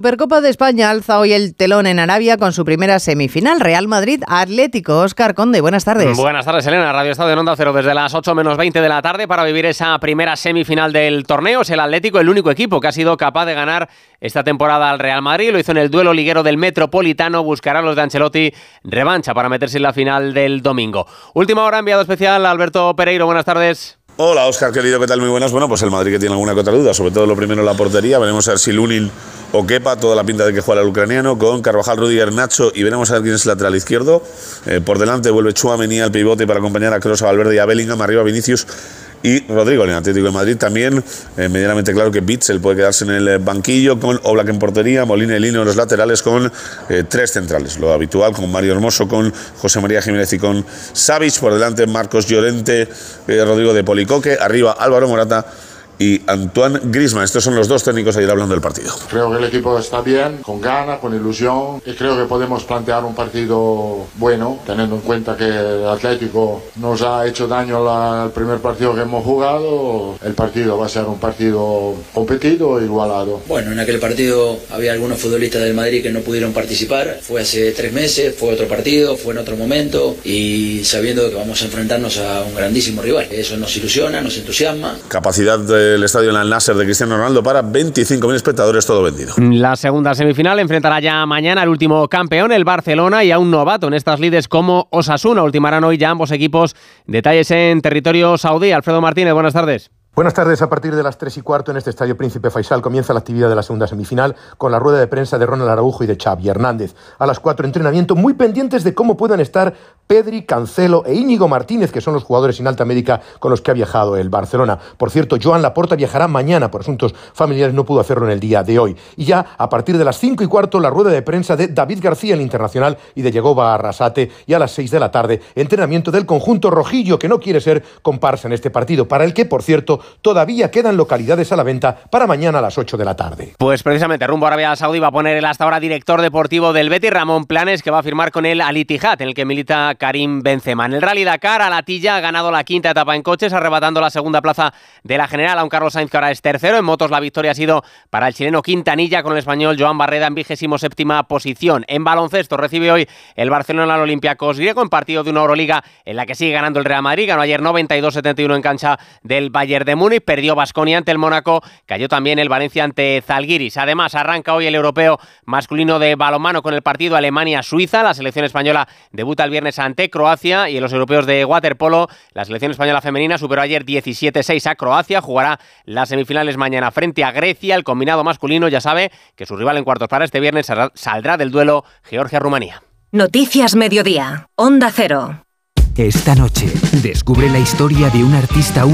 Supercopa de España alza hoy el telón en Arabia con su primera semifinal. Real Madrid Atlético. Oscar Conde, buenas tardes. Buenas tardes, Elena. Radio Estado de Onda Cero desde las 8 menos 20 de la tarde para vivir esa primera semifinal del torneo. Es el Atlético el único equipo que ha sido capaz de ganar esta temporada al Real Madrid. Lo hizo en el duelo liguero del Metropolitano. Buscará los de Ancelotti revancha para meterse en la final del domingo. Última hora, enviado especial Alberto Pereiro. Buenas tardes. Hola, Oscar, querido, ¿qué tal? Muy buenas. Bueno, pues el Madrid que tiene alguna que otra duda, sobre todo lo primero en la portería. Veremos a ver si Lunin o Kepa, toda la pinta de que juega el ucraniano, con Carvajal, Rudiger, Nacho y veremos a ver quién es el lateral izquierdo. Eh, por delante vuelve Chouameni al pivote para acompañar a Kroos, Valverde y a Bellingham, arriba Vinicius y Rodrigo en el Atlético de Madrid también. Eh, medianamente claro que Bitzel puede quedarse en el banquillo con Oblak en portería, Molina y Lino en los laterales con eh, tres centrales, lo habitual con Mario Hermoso, con José María Jiménez y con Savic, por delante Marcos Llorente, Rodrigo de Policoque, arriba Álvaro Morata y Antoine Grisman. Estos son los dos técnicos ayer hablando del partido. Creo que el equipo está bien, con ganas, con ilusión y creo que podemos plantear un partido bueno, teniendo en cuenta que el Atlético nos ha hecho daño al primer partido que hemos jugado. El partido va a ser un partido competido, igualado. Bueno, en aquel partido había algunos futbolistas del Madrid que no pudieron participar. Fue hace tres meses, fue otro partido, fue en otro momento y sabiendo que vamos a enfrentarnos a un grandísimo rival. Eso nos ilusiona, nos entusiasma. Capacidad de el estadio en el Nasser de Cristiano Ronaldo para 25.000 espectadores, todo vendido. La segunda semifinal enfrentará ya mañana al último campeón, el Barcelona, y a un novato en estas lides como Osasuna. Ultimarán hoy ya ambos equipos. Detalles en territorio saudí. Alfredo Martínez, buenas tardes. Buenas tardes. A partir de las 3 y cuarto en este estadio Príncipe Faisal comienza la actividad de la segunda semifinal con la rueda de prensa de Ronald Araujo y de Xavi Hernández. A las 4 entrenamiento muy pendientes de cómo puedan estar Pedri, Cancelo e Íñigo Martínez, que son los jugadores sin alta médica con los que ha viajado el Barcelona. Por cierto, Joan Laporta viajará mañana por asuntos familiares, no pudo hacerlo en el día de hoy. Y ya a partir de las 5 y cuarto la rueda de prensa de David García, el internacional, y de Yegoba Arrasate. Y a las 6 de la tarde entrenamiento del conjunto rojillo, que no quiere ser comparsa en este partido, para el que, por cierto, todavía queda quedan localidades a la venta para mañana a las 8 de la tarde. Pues precisamente rumbo a Arabia Saudí va a poner el hasta ahora director deportivo del Betis, Ramón Planes, que va a firmar con el Al Ittihad, en el que milita Karim Benzema. En el Rally Dakar, Alatilla ha ganado la quinta etapa en coches, arrebatando la segunda plaza de la general a un Carlos Sainz que ahora es tercero. En motos la victoria ha sido para el chileno Quintanilla con el español Joan Barreda en vigésimo séptima posición. En baloncesto recibe hoy el Barcelona al Olympiacos griego en partido de una Euroliga en la que sigue ganando el Real Madrid. Ganó ayer 92-71 en cancha del Bayern de Múnich, perdió Basconia ante el Mónaco, cayó también el Valencia ante Zalgiris. Además, arranca hoy el europeo masculino de balonmano con el partido Alemania-Suiza. La selección española debuta el viernes ante Croacia y en los europeos de waterpolo, la selección española femenina superó ayer 17-6 a Croacia. Jugará las semifinales mañana frente a Grecia. El combinado masculino ya sabe que su rival en cuartos para este viernes saldrá del duelo Georgia-Rumanía. Noticias Mediodía. Onda Cero. Esta noche, descubre la historia de un artista único